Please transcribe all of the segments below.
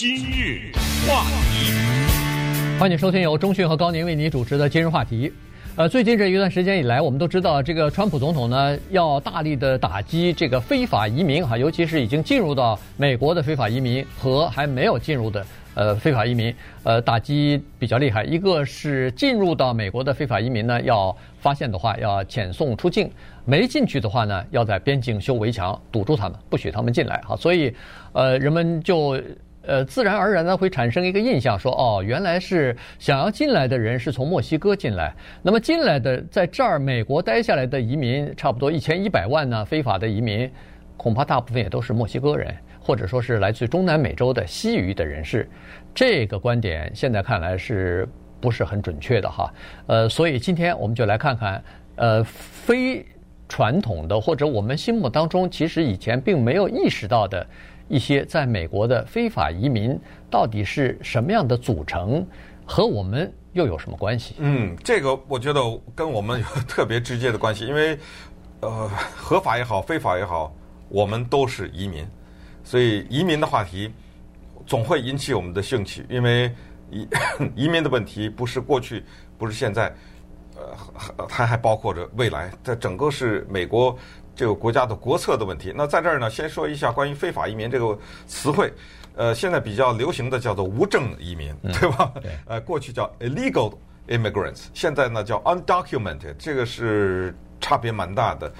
今日话题，欢迎收听由中讯和高宁为你主持的今日话题。呃，最近这一段时间以来，我们都知道，这个川普总统呢要大力的打击这个非法移民哈，尤其是已经进入到美国的非法移民和还没有进入的呃非法移民，呃，打击比较厉害。一个是进入到美国的非法移民呢，要发现的话要遣送出境；没进去的话呢，要在边境修围墙，堵住他们，不许他们进来哈。所以，呃，人们就。呃，自然而然呢，会产生一个印象，说哦，原来是想要进来的人是从墨西哥进来。那么进来的在这儿美国待下来的移民，差不多一千一百万呢，非法的移民，恐怕大部分也都是墨西哥人，或者说是来自中南美洲的西裔的人士。这个观点现在看来是不是很准确的哈？呃，所以今天我们就来看看，呃，非传统的或者我们心目当中其实以前并没有意识到的。一些在美国的非法移民到底是什么样的组成，和我们又有什么关系？嗯，这个我觉得跟我们有特别直接的关系，因为呃，合法也好，非法也好，我们都是移民，所以移民的话题总会引起我们的兴趣，因为移 移民的问题不是过去，不是现在，呃，它还包括着未来，在整个是美国。这个国家的国策的问题。那在这儿呢，先说一下关于非法移民这个词汇。呃，现在比较流行的叫做无证移民，对吧？对。呃，过去叫 illegal immigrants，现在呢叫 undocumented，这个是差别蛮大的。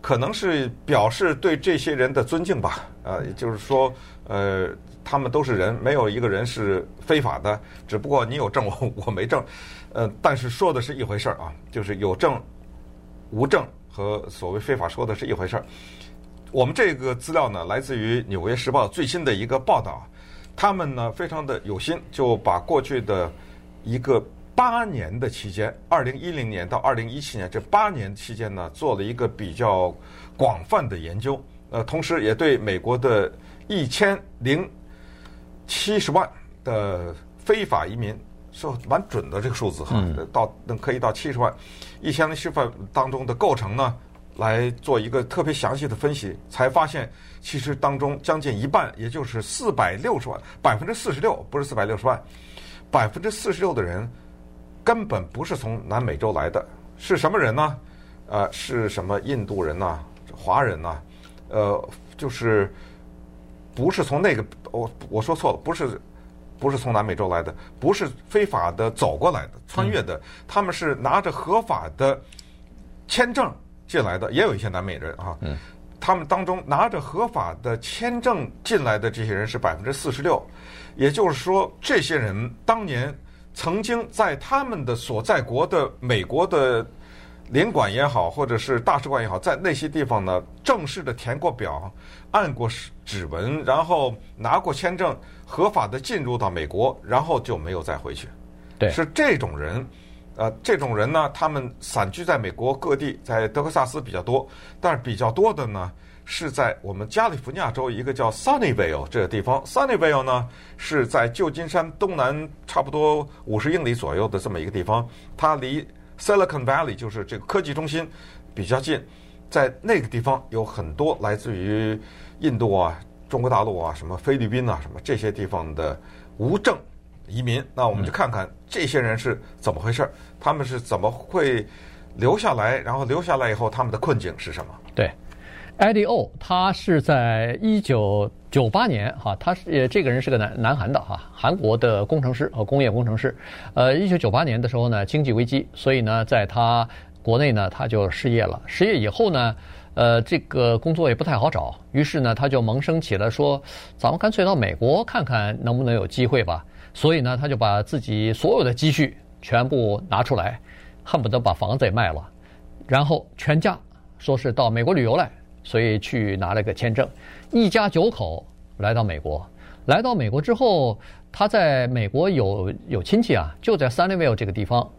可能是表示对这些人的尊敬吧。呃，也就是说，呃，他们都是人，没有一个人是非法的。只不过你有证，我我没证。呃，但是说的是一回事儿啊，就是有证无证。和所谓非法说的是一回事儿。我们这个资料呢，来自于《纽约时报》最新的一个报道。他们呢，非常的有心，就把过去的一个八年的期间，二零一零年到二零一七年这八年期间呢，做了一个比较广泛的研究。呃，同时也对美国的一千零七十万的非法移民。说蛮准的这个数字哈，到能可以到七十万，一千零七十万当中的构成呢，来做一个特别详细的分析，才发现其实当中将近一半，也就是四百六十万，百分之四十六，不是四百六十万，百分之四十六的人根本不是从南美洲来的，是什么人呢？呃，是什么印度人呐、华人呐？呃，就是不是从那个，我我说错了，不是。不是从南美洲来的，不是非法的走过来的、穿越的，嗯、他们是拿着合法的签证进来的，也有一些南美人啊。嗯，他们当中拿着合法的签证进来的这些人是百分之四十六，也就是说，这些人当年曾经在他们的所在国的美国的领馆也好，或者是大使馆也好，在那些地方呢，正式的填过表，按过指纹，然后拿过签证。合法的进入到美国，然后就没有再回去。对，是这种人，呃，这种人呢，他们散居在美国各地，在德克萨斯比较多，但是比较多的呢，是在我们加利福尼亚州一个叫 Sunnyvale 这个地方。Sunnyvale 呢，是在旧金山东南差不多五十英里左右的这么一个地方，它离 Silicon Valley 就是这个科技中心比较近，在那个地方有很多来自于印度啊。中国大陆啊，什么菲律宾啊，什么这些地方的无证移民，那我们就看看这些人是怎么回事儿，他们是怎么会留下来，然后留下来以后他们的困境是什么？对，Eddie O，他是在一九九八年哈，他是这个人是个南南韩的哈，韩国的工程师和工业工程师。呃，一九九八年的时候呢，经济危机，所以呢，在他国内呢，他就失业了。失业以后呢，呃，这个工作也不太好找，于是呢，他就萌生起了说，咱们干脆到美国看看能不能有机会吧。所以呢，他就把自己所有的积蓄全部拿出来，恨不得把房子也卖了，然后全家说是到美国旅游来，所以去拿了个签证，一家九口来到美国。来到美国之后，他在美国有有亲戚啊，就在 Sunnyvale 这个地方，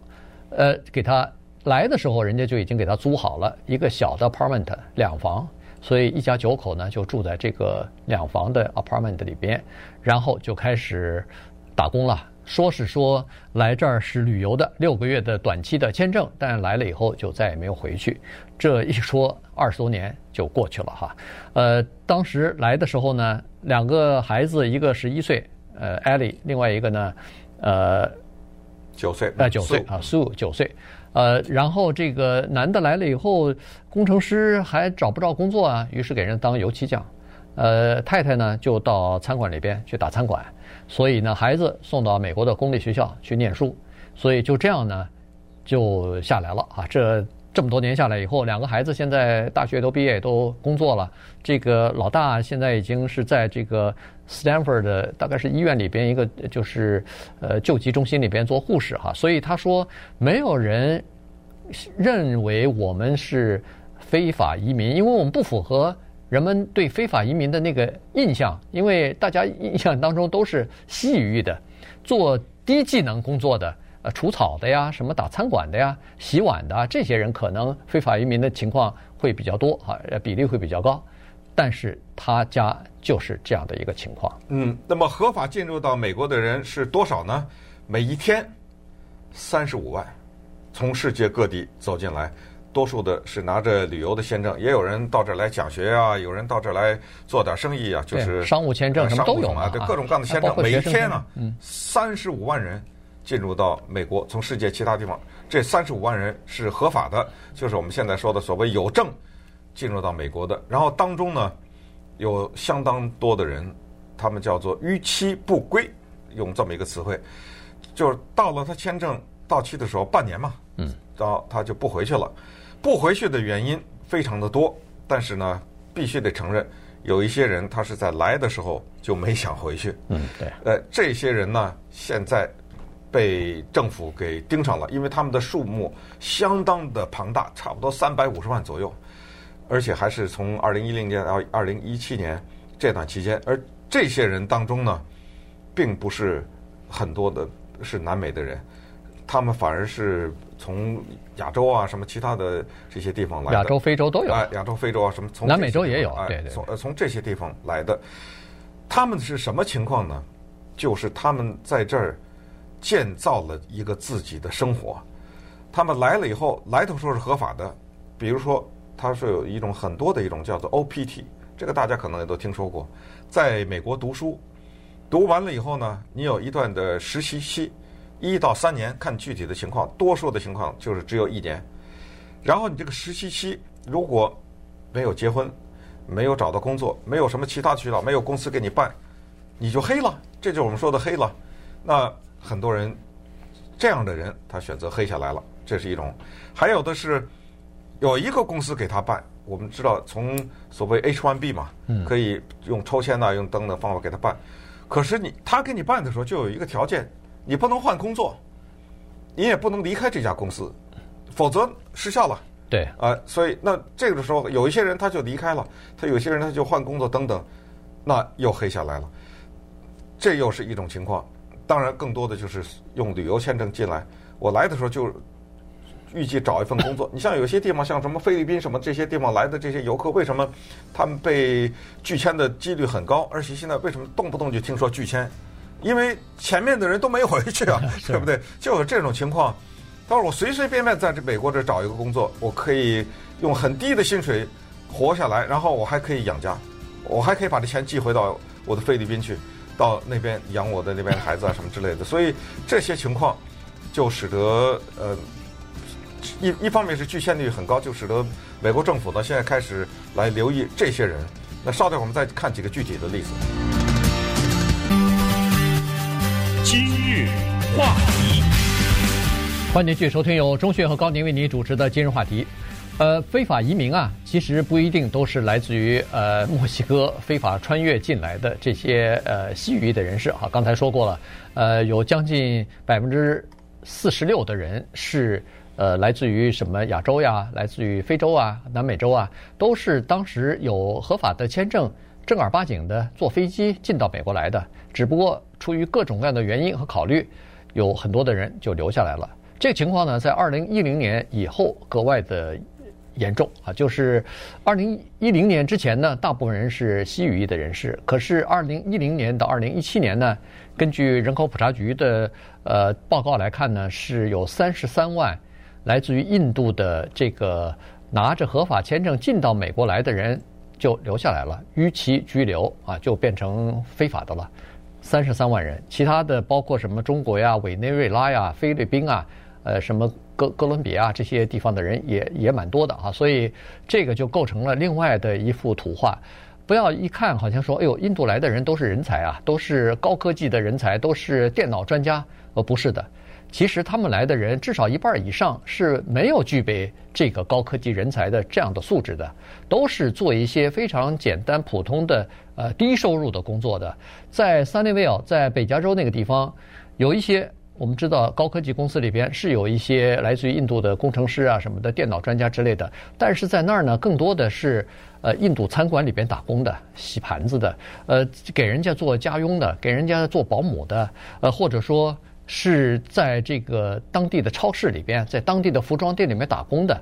呃，给他。来的时候，人家就已经给他租好了一个小的 apartment 两房，所以一家九口呢就住在这个两房的 apartment 里边，然后就开始打工了。说是说来这儿是旅游的六个月的短期的签证，但来了以后就再也没有回去。这一说二十多年就过去了哈。呃，当时来的时候呢，两个孩子，一个十一岁。呃，Ellie，另外一个呢，呃，九岁，呃，九岁啊，Sue 九岁，呃，然后这个男的来了以后，工程师还找不着工作啊，于是给人当油漆匠，呃，太太呢就到餐馆里边去打餐馆，所以呢，孩子送到美国的公立学校去念书，所以就这样呢，就下来了啊，这。这么多年下来以后，两个孩子现在大学都毕业，都工作了。这个老大现在已经是在这个 Stanford 的大概是医院里边一个就是呃救急中心里边做护士哈。所以他说，没有人认为我们是非法移民，因为我们不符合人们对非法移民的那个印象，因为大家印象当中都是西语的，做低技能工作的。呃，除草的呀，什么打餐馆的呀，洗碗的啊，这些人可能非法移民的情况会比较多啊，比例会比较高。但是他家就是这样的一个情况。嗯，那么合法进入到美国的人是多少呢？每一天三十五万，从世界各地走进来，多数的是拿着旅游的签证，也有人到这儿来讲学啊，有人到这儿来做点生意啊，就是商务签证什么都有啊，对各种各样的签证，每一天呢，嗯，三十五万人。进入到美国，从世界其他地方，这三十五万人是合法的，就是我们现在说的所谓有证进入到美国的。然后当中呢，有相当多的人，他们叫做逾期不归，用这么一个词汇，就是到了他签证到期的时候，半年嘛，嗯，到他就不回去了。不回去的原因非常的多，但是呢，必须得承认，有一些人他是在来的时候就没想回去。嗯，对。呃，这些人呢，现在。被政府给盯上了，因为他们的数目相当的庞大，差不多三百五十万左右，而且还是从二零一零年到二零一七年这段期间。而这些人当中呢，并不是很多的是南美的人，他们反而是从亚洲啊什么其他的这些地方来的。亚洲、非洲都有。哎，亚洲、非洲啊什么从南美洲也有。哎，对对。从呃从这些地方来的，他们是什么情况呢？就是他们在这儿。建造了一个自己的生活，他们来了以后，来的时候是合法的。比如说，他是有一种很多的一种叫做 OPT，这个大家可能也都听说过。在美国读书，读完了以后呢，你有一段的实习期，一到三年，看具体的情况，多数的情况就是只有一年。然后你这个实习期如果没有结婚，没有找到工作，没有什么其他渠道，没有公司给你办，你就黑了。这就是我们说的黑了。那很多人这样的人，他选择黑下来了，这是一种；还有的是有一个公司给他办。我们知道，从所谓 H-1B 嘛，可以用抽签呐，用等等方法给他办。可是你他给你办的时候，就有一个条件，你不能换工作，你也不能离开这家公司，否则失效了。对，啊，所以那这个时候，有一些人他就离开了，他有些人他就换工作等等，那又黑下来了。这又是一种情况。当然，更多的就是用旅游签证进来。我来的时候就预计找一份工作。你像有些地方，像什么菲律宾什么这些地方来的这些游客，为什么他们被拒签的几率很高？而且现在为什么动不动就听说拒签？因为前面的人都没回去啊，对不对？就有这种情况。他说我随随便便在这美国这找一个工作，我可以用很低的薪水活下来，然后我还可以养家，我还可以把这钱寄回到我的菲律宾去。到那边养我的那边孩子啊什么之类的，所以这些情况就使得呃一一方面是拒签率很高，就使得美国政府呢现在开始来留意这些人。那稍等，我们再看几个具体的例子。日话题，欢迎继续收听由钟迅和高宁为您主持的今日话题。呃，非法移民啊，其实不一定都是来自于呃墨西哥非法穿越进来的这些呃西语的人士啊。刚才说过了，呃，有将近百分之四十六的人是呃来自于什么亚洲呀，来自于非洲啊、南美洲啊，都是当时有合法的签证，正儿八经的坐飞机进到美国来的。只不过出于各种各样的原因和考虑，有很多的人就留下来了。这个情况呢，在二零一零年以后格外的。严重啊！就是二零一零年之前呢，大部分人是西语裔的人士。可是二零一零年到二零一七年呢，根据人口普查局的呃报告来看呢，是有三十三万来自于印度的这个拿着合法签证进到美国来的人就留下来了，逾期拘留啊，就变成非法的了。三十三万人，其他的包括什么中国呀、委内瑞拉呀、菲律宾啊，呃，什么哥哥伦比亚这些地方的人也也蛮多的啊，所以这个就构成了另外的一幅图画。不要一看好像说，哎呦，印度来的人都是人才啊，都是高科技的人才，都是电脑专家，呃，不是的。其实他们来的人至少一半以上是没有具备这个高科技人才的这样的素质的，都是做一些非常简单普通的呃低收入的工作的。在 Sunnyvale，在北加州那个地方，有一些我们知道高科技公司里边是有一些来自于印度的工程师啊什么的电脑专家之类的，但是在那儿呢，更多的是呃印度餐馆里边打工的、洗盘子的、呃给人家做家佣的、给人家做保姆的，呃或者说。是在这个当地的超市里边，在当地的服装店里面打工的，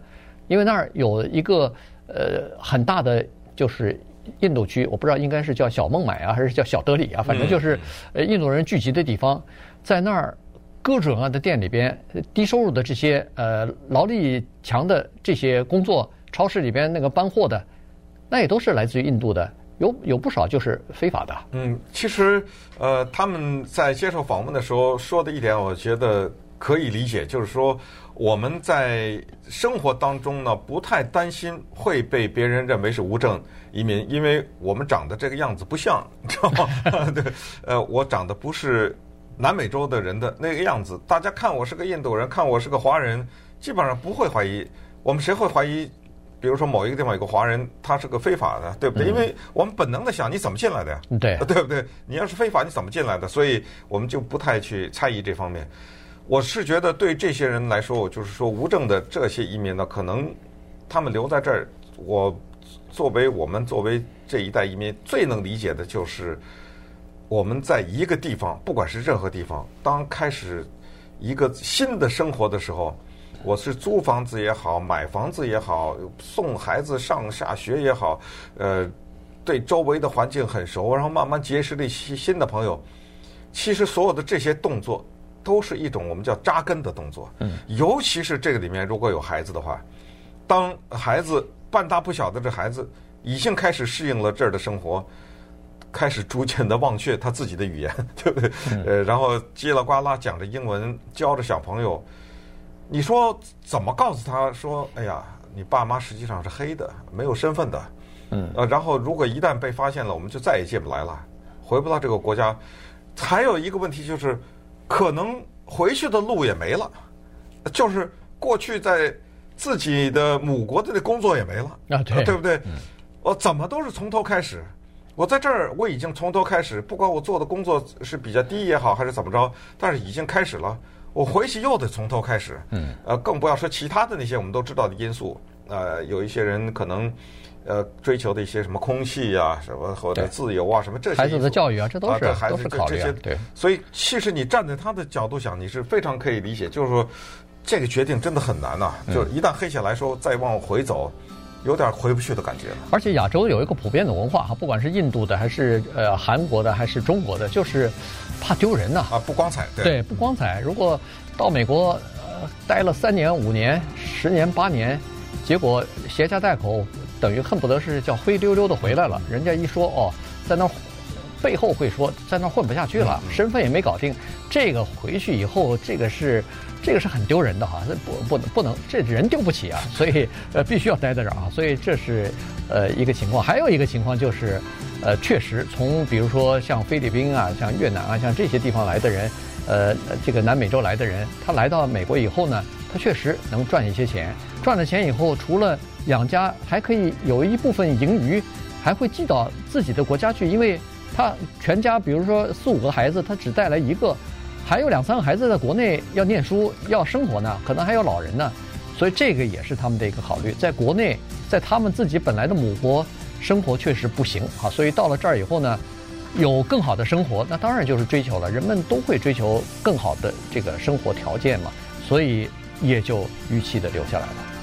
因为那儿有一个呃很大的就是印度区，我不知道应该是叫小孟买啊，还是叫小德里啊，反正就是呃印度人聚集的地方，在那儿各种各样的店里边，低收入的这些呃劳力强的这些工作，超市里边那个搬货的，那也都是来自于印度的。有有不少就是非法的。嗯，其实呃，他们在接受访问的时候说的一点，我觉得可以理解，就是说我们在生活当中呢，不太担心会被别人认为是无证移民，因为我们长得这个样子不像，你知道吗？对，呃，我长得不是南美洲的人的那个样子，大家看我是个印度人，看我是个华人，基本上不会怀疑。我们谁会怀疑？比如说某一个地方有个华人，他是个非法的，对不对？因为我们本能的想，你怎么进来的呀？对，对不对？你要是非法，你怎么进来的？所以我们就不太去猜疑这方面。我是觉得对这些人来说，我就是说无证的这些移民呢，可能他们留在这儿，我作为我们作为这一代移民最能理解的就是，我们在一个地方，不管是任何地方，当开始一个新的生活的时候。我是租房子也好，买房子也好，送孩子上下学也好，呃，对周围的环境很熟，然后慢慢结识了一些新的朋友。其实所有的这些动作都是一种我们叫扎根的动作。嗯。尤其是这个里面如果有孩子的话，当孩子半大不小的这孩子已经开始适应了这儿的生活，开始逐渐的忘却他自己的语言，对不对？呃，然后叽里呱啦讲着英文，教着小朋友。你说怎么告诉他说？哎呀，你爸妈实际上是黑的，没有身份的。嗯。呃，然后如果一旦被发现了，我们就再也进不来了，回不到这个国家。还有一个问题就是，可能回去的路也没了，就是过去在自己的母国的那工作也没了啊，对，对不对？我怎么都是从头开始。我在这儿我已经从头开始，不管我做的工作是比较低也好，还是怎么着，但是已经开始了。我回去又得从头开始，嗯，呃，更不要说其他的那些我们都知道的因素，呃，有一些人可能，呃，追求的一些什么空气啊，什么或者自由啊，什么这些孩子的教育啊，这都是孩子考虑这些，对。所以，其实你站在他的角度想，你是非常可以理解，就是说，这个决定真的很难呐，就是一旦黑下来说再往回走，有点回不去的感觉。而且亚洲有一个普遍的文化哈，不管是印度的还是呃韩国的还是中国的，就是。怕丢人呐！啊，不光彩，对，对，不光彩。如果到美国呃待了三年、五年、十年、八年，结果携家带口，等于恨不得是叫灰溜溜的回来了。人家一说哦，在那背后会说，在那混不下去了，身份也没搞定，这个回去以后，这个是这个是很丢人的哈，不不能不能，这人丢不起啊，所以呃必须要待在这儿啊。所以这是呃一个情况，还有一个情况就是。呃，确实，从比如说像菲律宾啊、像越南啊、像这些地方来的人，呃，这个南美洲来的人，他来到美国以后呢，他确实能赚一些钱。赚了钱以后，除了养家，还可以有一部分盈余，还会寄到自己的国家去，因为他全家，比如说四五个孩子，他只带来一个，还有两三个孩子在国内要念书、要生活呢，可能还有老人呢，所以这个也是他们的一个考虑。在国内，在他们自己本来的母国。生活确实不行啊，所以到了这儿以后呢，有更好的生活，那当然就是追求了。人们都会追求更好的这个生活条件嘛，所以也就预期的留下来了。